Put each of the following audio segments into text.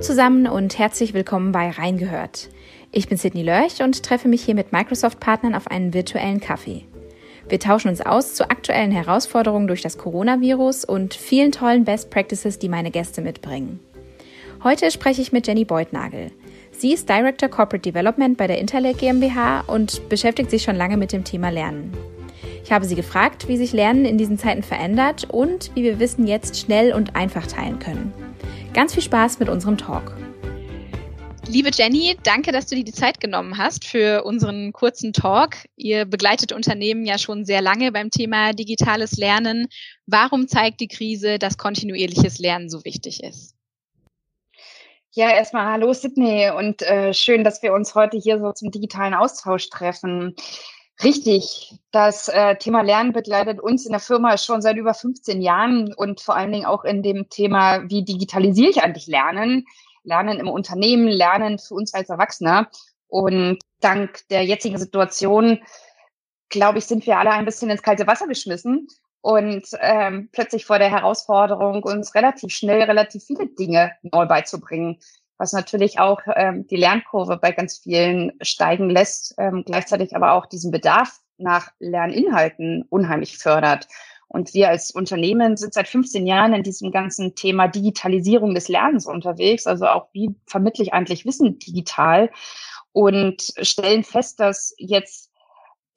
zusammen und herzlich willkommen bei Reingehört. Ich bin Sidney Lörch und treffe mich hier mit Microsoft-Partnern auf einen virtuellen Kaffee. Wir tauschen uns aus zu aktuellen Herausforderungen durch das Coronavirus und vielen tollen Best Practices, die meine Gäste mitbringen. Heute spreche ich mit Jenny Beutnagel. Sie ist Director Corporate Development bei der Interlake GmbH und beschäftigt sich schon lange mit dem Thema Lernen. Ich habe sie gefragt, wie sich Lernen in diesen Zeiten verändert und wie wir Wissen jetzt schnell und einfach teilen können. Ganz viel Spaß mit unserem Talk. Liebe Jenny, danke, dass du dir die Zeit genommen hast für unseren kurzen Talk. Ihr begleitet Unternehmen ja schon sehr lange beim Thema digitales Lernen. Warum zeigt die Krise, dass kontinuierliches Lernen so wichtig ist? Ja, erstmal hallo Sydney und äh, schön, dass wir uns heute hier so zum digitalen Austausch treffen. Richtig. Das äh, Thema Lernen begleitet uns in der Firma schon seit über 15 Jahren und vor allen Dingen auch in dem Thema, wie digitalisiere ich eigentlich Lernen? Lernen im Unternehmen, Lernen für uns als Erwachsene. Und dank der jetzigen Situation, glaube ich, sind wir alle ein bisschen ins kalte Wasser geschmissen und ähm, plötzlich vor der Herausforderung, uns relativ schnell relativ viele Dinge neu beizubringen was natürlich auch ähm, die Lernkurve bei ganz vielen steigen lässt, ähm, gleichzeitig aber auch diesen Bedarf nach Lerninhalten unheimlich fördert. Und wir als Unternehmen sind seit 15 Jahren in diesem ganzen Thema Digitalisierung des Lernens unterwegs. Also auch wie vermittle ich eigentlich Wissen digital und stellen fest, dass jetzt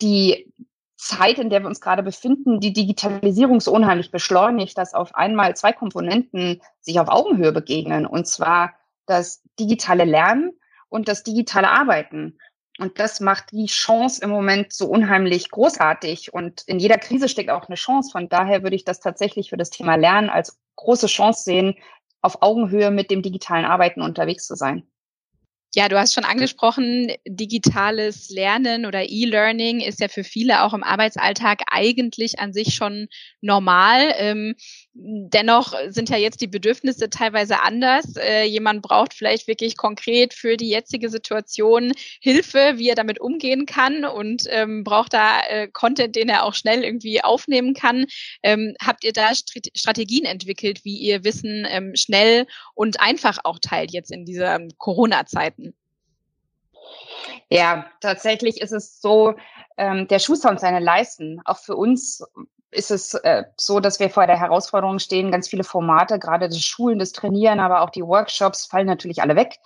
die Zeit, in der wir uns gerade befinden, die Digitalisierung so unheimlich beschleunigt, dass auf einmal zwei Komponenten sich auf Augenhöhe begegnen. Und zwar das digitale Lernen und das digitale Arbeiten. Und das macht die Chance im Moment so unheimlich großartig. Und in jeder Krise steckt auch eine Chance. Von daher würde ich das tatsächlich für das Thema Lernen als große Chance sehen, auf Augenhöhe mit dem digitalen Arbeiten unterwegs zu sein. Ja, du hast schon angesprochen, digitales Lernen oder E-Learning ist ja für viele auch im Arbeitsalltag eigentlich an sich schon normal. Ähm, dennoch sind ja jetzt die Bedürfnisse teilweise anders. Äh, jemand braucht vielleicht wirklich konkret für die jetzige Situation Hilfe, wie er damit umgehen kann und ähm, braucht da äh, Content, den er auch schnell irgendwie aufnehmen kann. Ähm, habt ihr da Strategien entwickelt, wie ihr Wissen ähm, schnell und einfach auch teilt jetzt in dieser Corona-Zeiten? Ja, tatsächlich ist es so, ähm, der Schuster und seine Leisten. Auch für uns ist es äh, so, dass wir vor der Herausforderung stehen, ganz viele Formate, gerade das Schulen, das Trainieren, aber auch die Workshops fallen natürlich alle weg.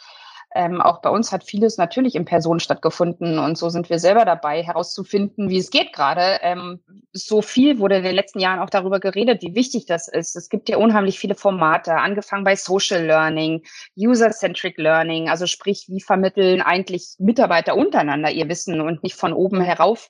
Ähm, auch bei uns hat vieles natürlich in Person stattgefunden und so sind wir selber dabei, herauszufinden, wie es geht gerade. Ähm, so viel wurde in den letzten Jahren auch darüber geredet, wie wichtig das ist. Es gibt ja unheimlich viele Formate, angefangen bei Social Learning, User-Centric Learning, also sprich, wie vermitteln eigentlich Mitarbeiter untereinander ihr Wissen und nicht von oben herauf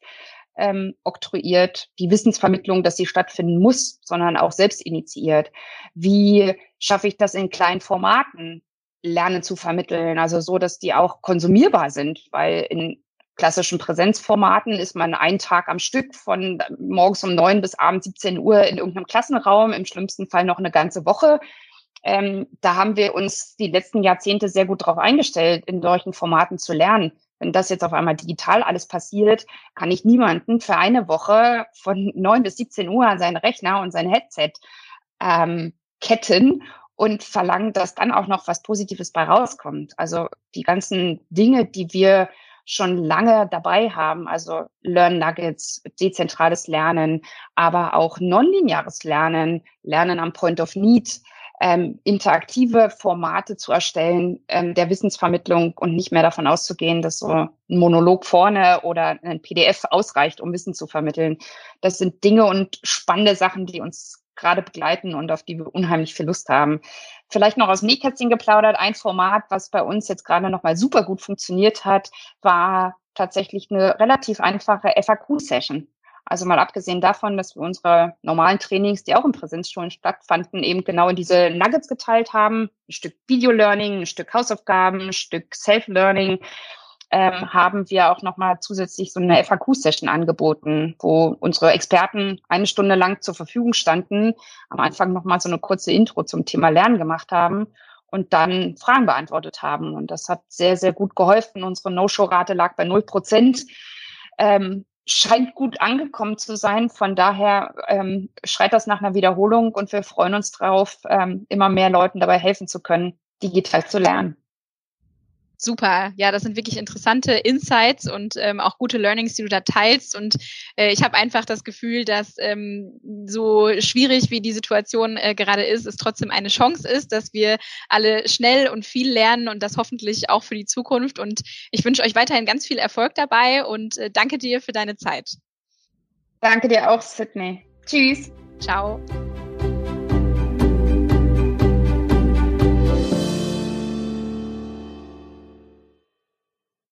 ähm, oktroyiert, die Wissensvermittlung, dass sie stattfinden muss, sondern auch selbst initiiert. Wie schaffe ich das in kleinen Formaten? Lernen zu vermitteln, also so, dass die auch konsumierbar sind, weil in klassischen Präsenzformaten ist man einen Tag am Stück von morgens um neun bis abends 17 Uhr in irgendeinem Klassenraum, im schlimmsten Fall noch eine ganze Woche. Ähm, da haben wir uns die letzten Jahrzehnte sehr gut darauf eingestellt, in solchen Formaten zu lernen. Wenn das jetzt auf einmal digital alles passiert, kann ich niemanden für eine Woche von neun bis 17 Uhr an seinen Rechner und sein Headset ähm, ketten und verlangen, dass dann auch noch was Positives bei rauskommt. Also die ganzen Dinge, die wir schon lange dabei haben, also Learn Nuggets, dezentrales Lernen, aber auch nonlineares Lernen, Lernen am Point of Need, ähm, interaktive Formate zu erstellen ähm, der Wissensvermittlung und nicht mehr davon auszugehen, dass so ein Monolog vorne oder ein PDF ausreicht, um Wissen zu vermitteln. Das sind Dinge und spannende Sachen, die uns gerade begleiten und auf die wir unheimlich viel Lust haben. Vielleicht noch aus Nähkätzchen geplaudert. Ein Format, was bei uns jetzt gerade nochmal super gut funktioniert hat, war tatsächlich eine relativ einfache FAQ-Session. Also mal abgesehen davon, dass wir unsere normalen Trainings, die auch in Präsenzschulen stattfanden, eben genau in diese Nuggets geteilt haben. Ein Stück Video-Learning, ein Stück Hausaufgaben, ein Stück Self-Learning ähm, haben wir auch nochmal zusätzlich so eine FAQ-Session angeboten, wo unsere Experten eine Stunde lang zur Verfügung standen, am Anfang nochmal so eine kurze Intro zum Thema Lernen gemacht haben und dann Fragen beantwortet haben. Und das hat sehr, sehr gut geholfen. Unsere No-Show-Rate lag bei null Prozent. Ähm, scheint gut angekommen zu sein. Von daher ähm, schreit das nach einer Wiederholung und wir freuen uns drauf, ähm, immer mehr Leuten dabei helfen zu können, digital zu lernen. Super, ja, das sind wirklich interessante Insights und ähm, auch gute Learnings, die du da teilst. Und äh, ich habe einfach das Gefühl, dass ähm, so schwierig wie die Situation äh, gerade ist, es trotzdem eine Chance ist, dass wir alle schnell und viel lernen und das hoffentlich auch für die Zukunft. Und ich wünsche euch weiterhin ganz viel Erfolg dabei und äh, danke dir für deine Zeit. Danke dir auch, Sydney. Tschüss. Ciao.